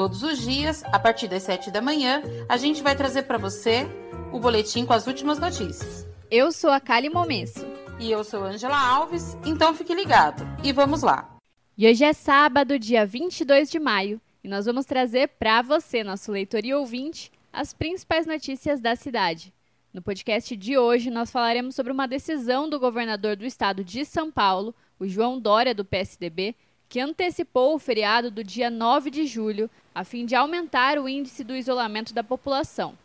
Todos os dias, a partir das 7 da manhã, a gente vai trazer para você o boletim com as últimas notícias. Eu sou a Kali Momesso. E eu sou Angela Alves, então fique ligado. E vamos lá. E hoje é sábado, dia 22 de maio, e nós vamos trazer para você, nosso leitor e ouvinte, as principais notícias da cidade. No podcast de hoje, nós falaremos sobre uma decisão do governador do estado de São Paulo, o João Dória, do PSDB, que antecipou o feriado do dia 9 de julho, a fim de aumentar o índice do isolamento da população.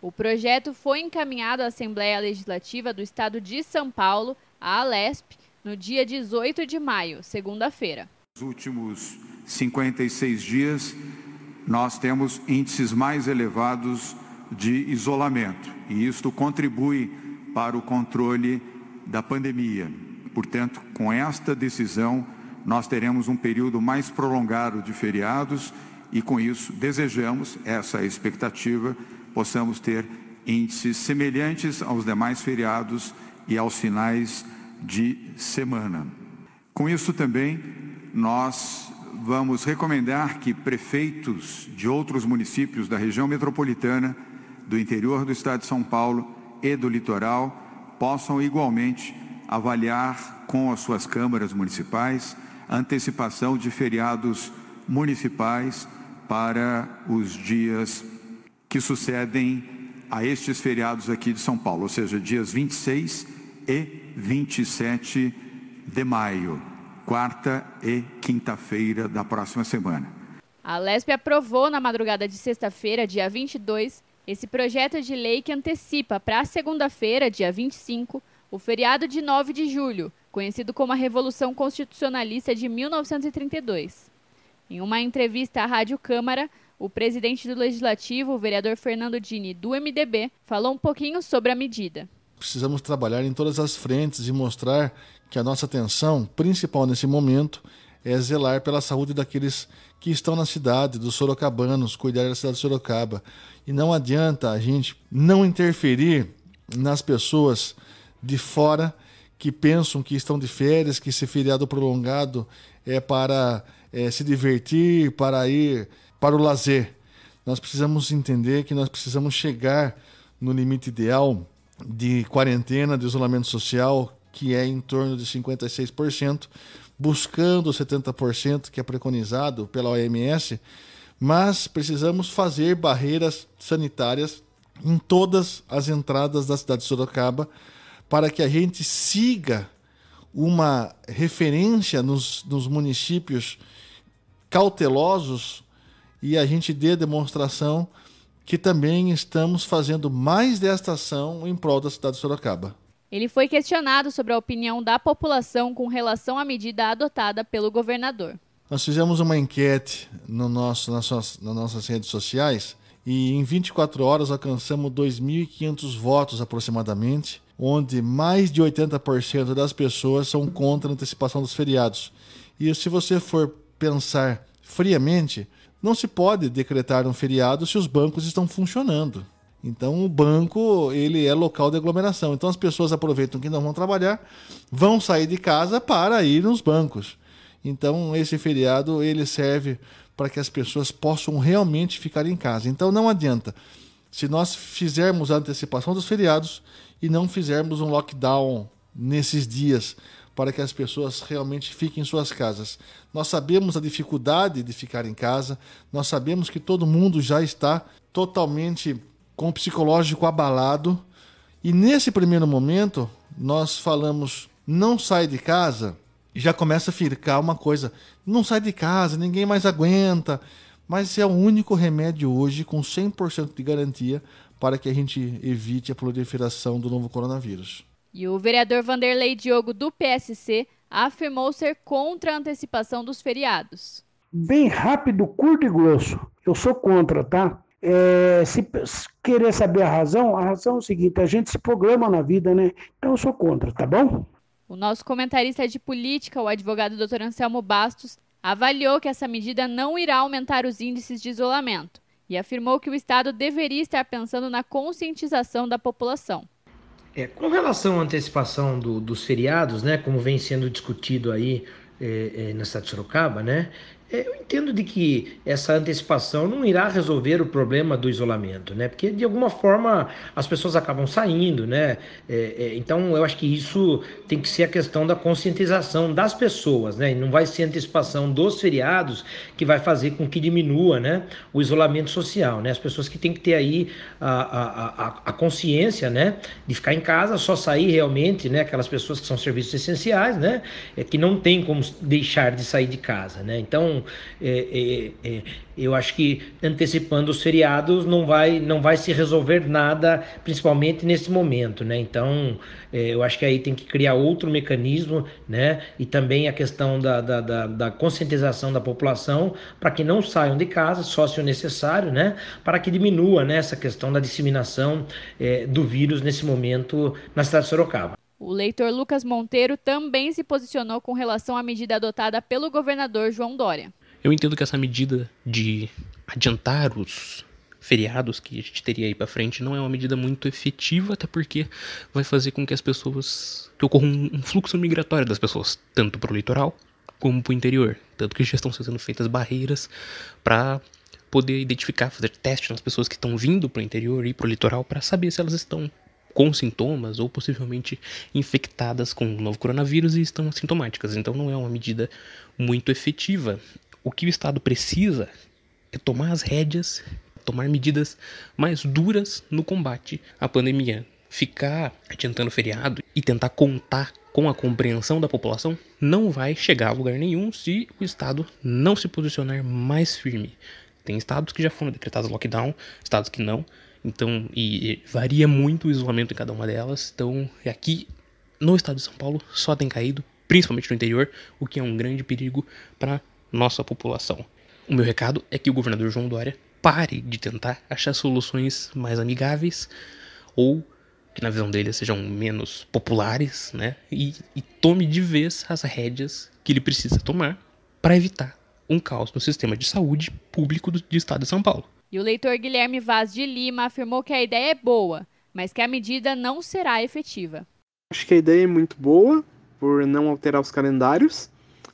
O projeto foi encaminhado à Assembleia Legislativa do Estado de São Paulo, a Alesp, no dia 18 de maio, segunda-feira. Nos últimos 56 dias, nós temos índices mais elevados de isolamento, e isto contribui para o controle da pandemia. Portanto, com esta decisão, nós teremos um período mais prolongado de feriados e, com isso, desejamos essa expectativa possamos ter índices semelhantes aos demais feriados e aos finais de semana. Com isso também, nós vamos recomendar que prefeitos de outros municípios da região metropolitana, do interior do estado de São Paulo e do litoral possam igualmente avaliar com as suas câmaras municipais antecipação de feriados municipais para os dias que sucedem a estes feriados aqui de São Paulo, ou seja, dias 26 e 27 de maio, quarta e quinta-feira da próxima semana. A Lespe aprovou na madrugada de sexta-feira, dia 22, esse projeto de lei que antecipa para segunda-feira, dia 25, o feriado de 9 de julho, conhecido como a Revolução Constitucionalista de 1932. Em uma entrevista à Rádio Câmara, o presidente do Legislativo, o vereador Fernando Dini, do MDB, falou um pouquinho sobre a medida. Precisamos trabalhar em todas as frentes e mostrar que a nossa atenção, principal nesse momento, é zelar pela saúde daqueles que estão na cidade, dos sorocabanos, cuidar da cidade de Sorocaba. E não adianta a gente não interferir nas pessoas de fora que pensam que estão de férias, que esse feriado prolongado é para é, se divertir, para ir para o lazer. Nós precisamos entender que nós precisamos chegar no limite ideal de quarentena, de isolamento social, que é em torno de 56%, buscando 70% que é preconizado pela OMS, mas precisamos fazer barreiras sanitárias em todas as entradas da cidade de Sorocaba para que a gente siga uma referência nos, nos municípios cautelosos e a gente dê demonstração que também estamos fazendo mais desta ação em prol da cidade de Sorocaba. Ele foi questionado sobre a opinião da população com relação à medida adotada pelo governador. Nós fizemos uma enquete no nosso, nas, nas nossas redes sociais e em 24 horas alcançamos 2.500 votos aproximadamente, onde mais de 80% das pessoas são contra a antecipação dos feriados. E se você for pensar friamente, não se pode decretar um feriado se os bancos estão funcionando. Então o banco ele é local de aglomeração. Então as pessoas aproveitam que não vão trabalhar, vão sair de casa para ir nos bancos. Então esse feriado ele serve para que as pessoas possam realmente ficar em casa. Então não adianta se nós fizermos a antecipação dos feriados e não fizermos um lockdown nesses dias para que as pessoas realmente fiquem em suas casas. Nós sabemos a dificuldade de ficar em casa, nós sabemos que todo mundo já está totalmente com o psicológico abalado, e nesse primeiro momento nós falamos: não sai de casa, já começa a ficar uma coisa: não sai de casa, ninguém mais aguenta. Mas é o único remédio hoje com 100% de garantia para que a gente evite a proliferação do novo coronavírus. E o vereador Vanderlei Diogo, do PSC, afirmou ser contra a antecipação dos feriados. Bem rápido, curto e grosso. Eu sou contra, tá? É, se querer saber a razão, a razão é o seguinte: a gente se programa na vida, né? Então eu sou contra, tá bom? O nosso comentarista de política, o advogado Dr. Anselmo Bastos, avaliou que essa medida não irá aumentar os índices de isolamento e afirmou que o Estado deveria estar pensando na conscientização da população. É, com relação à antecipação do, dos feriados, né, como vem sendo discutido aí é, é, na cidade de Sorocaba, né, eu entendo de que essa antecipação não irá resolver o problema do isolamento, né? Porque de alguma forma as pessoas acabam saindo, né? É, é, então eu acho que isso tem que ser a questão da conscientização das pessoas, né? E não vai ser a antecipação dos feriados que vai fazer com que diminua, né? O isolamento social, né? As pessoas que têm que ter aí a, a, a, a consciência, né? De ficar em casa, só sair realmente, né? Aquelas pessoas que são serviços essenciais, né? É que não tem como deixar de sair de casa, né? Então é, é, é, eu acho que antecipando os feriados não vai, não vai se resolver nada, principalmente nesse momento, né? Então, é, eu acho que aí tem que criar outro mecanismo, né? E também a questão da, da, da, da conscientização da população para que não saiam de casa, só se o necessário, né? Para que diminua né, essa questão da disseminação é, do vírus nesse momento na cidade de Sorocaba. O leitor Lucas Monteiro também se posicionou com relação à medida adotada pelo governador João Dória. Eu entendo que essa medida de adiantar os feriados que a gente teria aí para frente não é uma medida muito efetiva, até porque vai fazer com que as pessoas que ocorra um fluxo migratório das pessoas, tanto para o litoral como para o interior, tanto que já estão sendo feitas barreiras para poder identificar, fazer teste nas pessoas que estão vindo para o interior e para o litoral para saber se elas estão com sintomas ou possivelmente infectadas com o novo coronavírus e estão assintomáticas. Então não é uma medida muito efetiva. O que o Estado precisa é tomar as rédeas, tomar medidas mais duras no combate à pandemia. Ficar adiantando feriado e tentar contar com a compreensão da população não vai chegar a lugar nenhum se o Estado não se posicionar mais firme. Tem estados que já foram decretados lockdown, estados que não. Então, e, varia muito o isolamento em cada uma delas. Então, aqui no estado de São Paulo só tem caído, principalmente no interior, o que é um grande perigo para nossa população. O meu recado é que o governador João Dória pare de tentar achar soluções mais amigáveis ou que na visão dele sejam menos populares, né? E, e tome de vez as rédeas que ele precisa tomar para evitar um caos no sistema de saúde público do, do estado de São Paulo. E o leitor Guilherme Vaz de Lima afirmou que a ideia é boa, mas que a medida não será efetiva. Acho que a ideia é muito boa, por não alterar os calendários,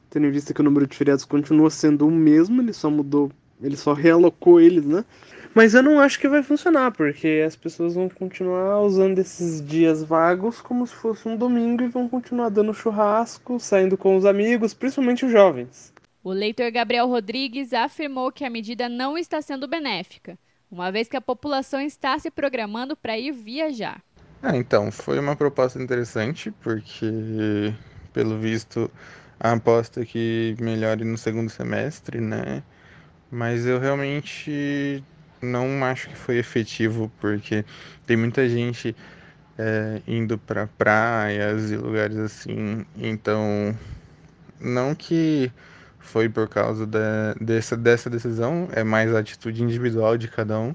tendo em vista que o número de feriados continua sendo o mesmo, ele só mudou, ele só realocou eles, né? Mas eu não acho que vai funcionar, porque as pessoas vão continuar usando esses dias vagos como se fosse um domingo e vão continuar dando churrasco, saindo com os amigos, principalmente os jovens. O leitor Gabriel Rodrigues afirmou que a medida não está sendo benéfica, uma vez que a população está se programando para ir viajar. Ah, então, foi uma proposta interessante, porque, pelo visto, a aposta é que melhore no segundo semestre, né? Mas eu realmente não acho que foi efetivo, porque tem muita gente é, indo para praias e lugares assim, então não que foi por causa da, dessa, dessa decisão, é mais a atitude individual de cada um,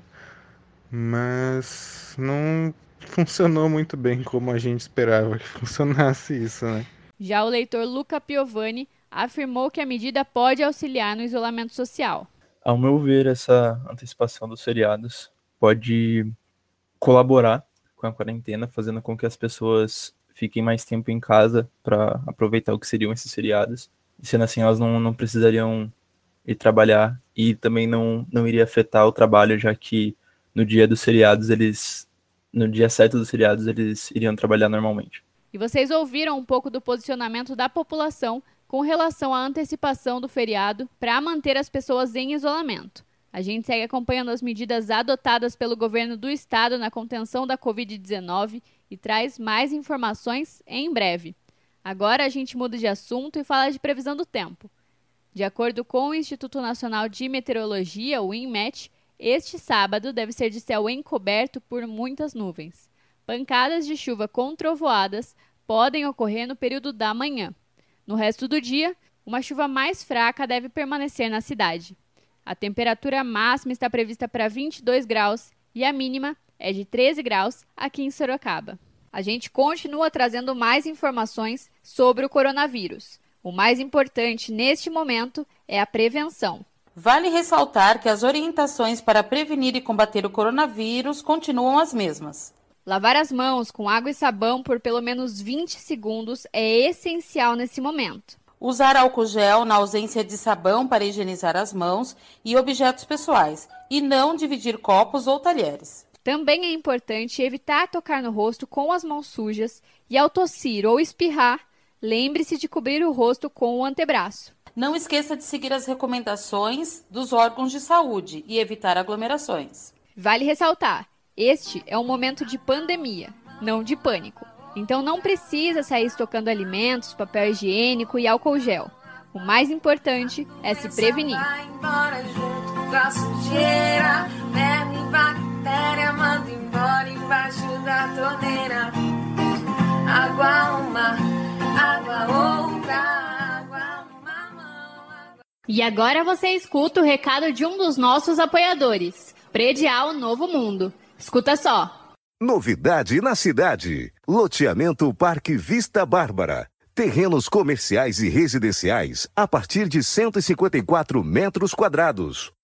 mas não funcionou muito bem como a gente esperava que funcionasse isso, né? Já o leitor Luca Piovani afirmou que a medida pode auxiliar no isolamento social. Ao meu ver, essa antecipação dos feriados pode colaborar com a quarentena, fazendo com que as pessoas fiquem mais tempo em casa para aproveitar o que seriam esses feriados sendo assim, elas não, não precisariam ir trabalhar e também não, não iria afetar o trabalho, já que no dia dos feriados eles. No dia certo dos feriados eles iriam trabalhar normalmente. E vocês ouviram um pouco do posicionamento da população com relação à antecipação do feriado para manter as pessoas em isolamento. A gente segue acompanhando as medidas adotadas pelo governo do estado na contenção da Covid-19 e traz mais informações em breve. Agora a gente muda de assunto e fala de previsão do tempo. De acordo com o Instituto Nacional de Meteorologia, o INMET, este sábado deve ser de céu encoberto por muitas nuvens. Pancadas de chuva com trovoadas podem ocorrer no período da manhã. No resto do dia, uma chuva mais fraca deve permanecer na cidade. A temperatura máxima está prevista para 22 graus e a mínima é de 13 graus aqui em Sorocaba. A gente continua trazendo mais informações sobre o coronavírus. O mais importante neste momento é a prevenção. Vale ressaltar que as orientações para prevenir e combater o coronavírus continuam as mesmas. Lavar as mãos com água e sabão por pelo menos 20 segundos é essencial nesse momento. Usar álcool gel na ausência de sabão para higienizar as mãos e objetos pessoais, e não dividir copos ou talheres. Também é importante evitar tocar no rosto com as mãos sujas e, ao tossir ou espirrar, lembre-se de cobrir o rosto com o antebraço. Não esqueça de seguir as recomendações dos órgãos de saúde e evitar aglomerações. Vale ressaltar: este é um momento de pandemia, não de pânico. Então não precisa sair estocando alimentos, papel higiênico e álcool gel. O mais importante é se prevenir. Água uma, água outra. E agora você escuta o recado de um dos nossos apoiadores, Predial Novo Mundo. Escuta só. Novidade na cidade. Loteamento Parque Vista Bárbara. Terrenos comerciais e residenciais a partir de 154 metros quadrados.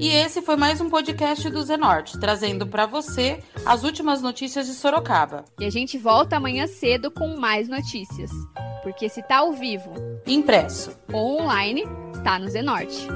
E esse foi mais um podcast do Zenorte, trazendo para você as últimas notícias de Sorocaba. E a gente volta amanhã cedo com mais notícias. Porque se tá ao vivo, impresso ou online, tá no Zenorte.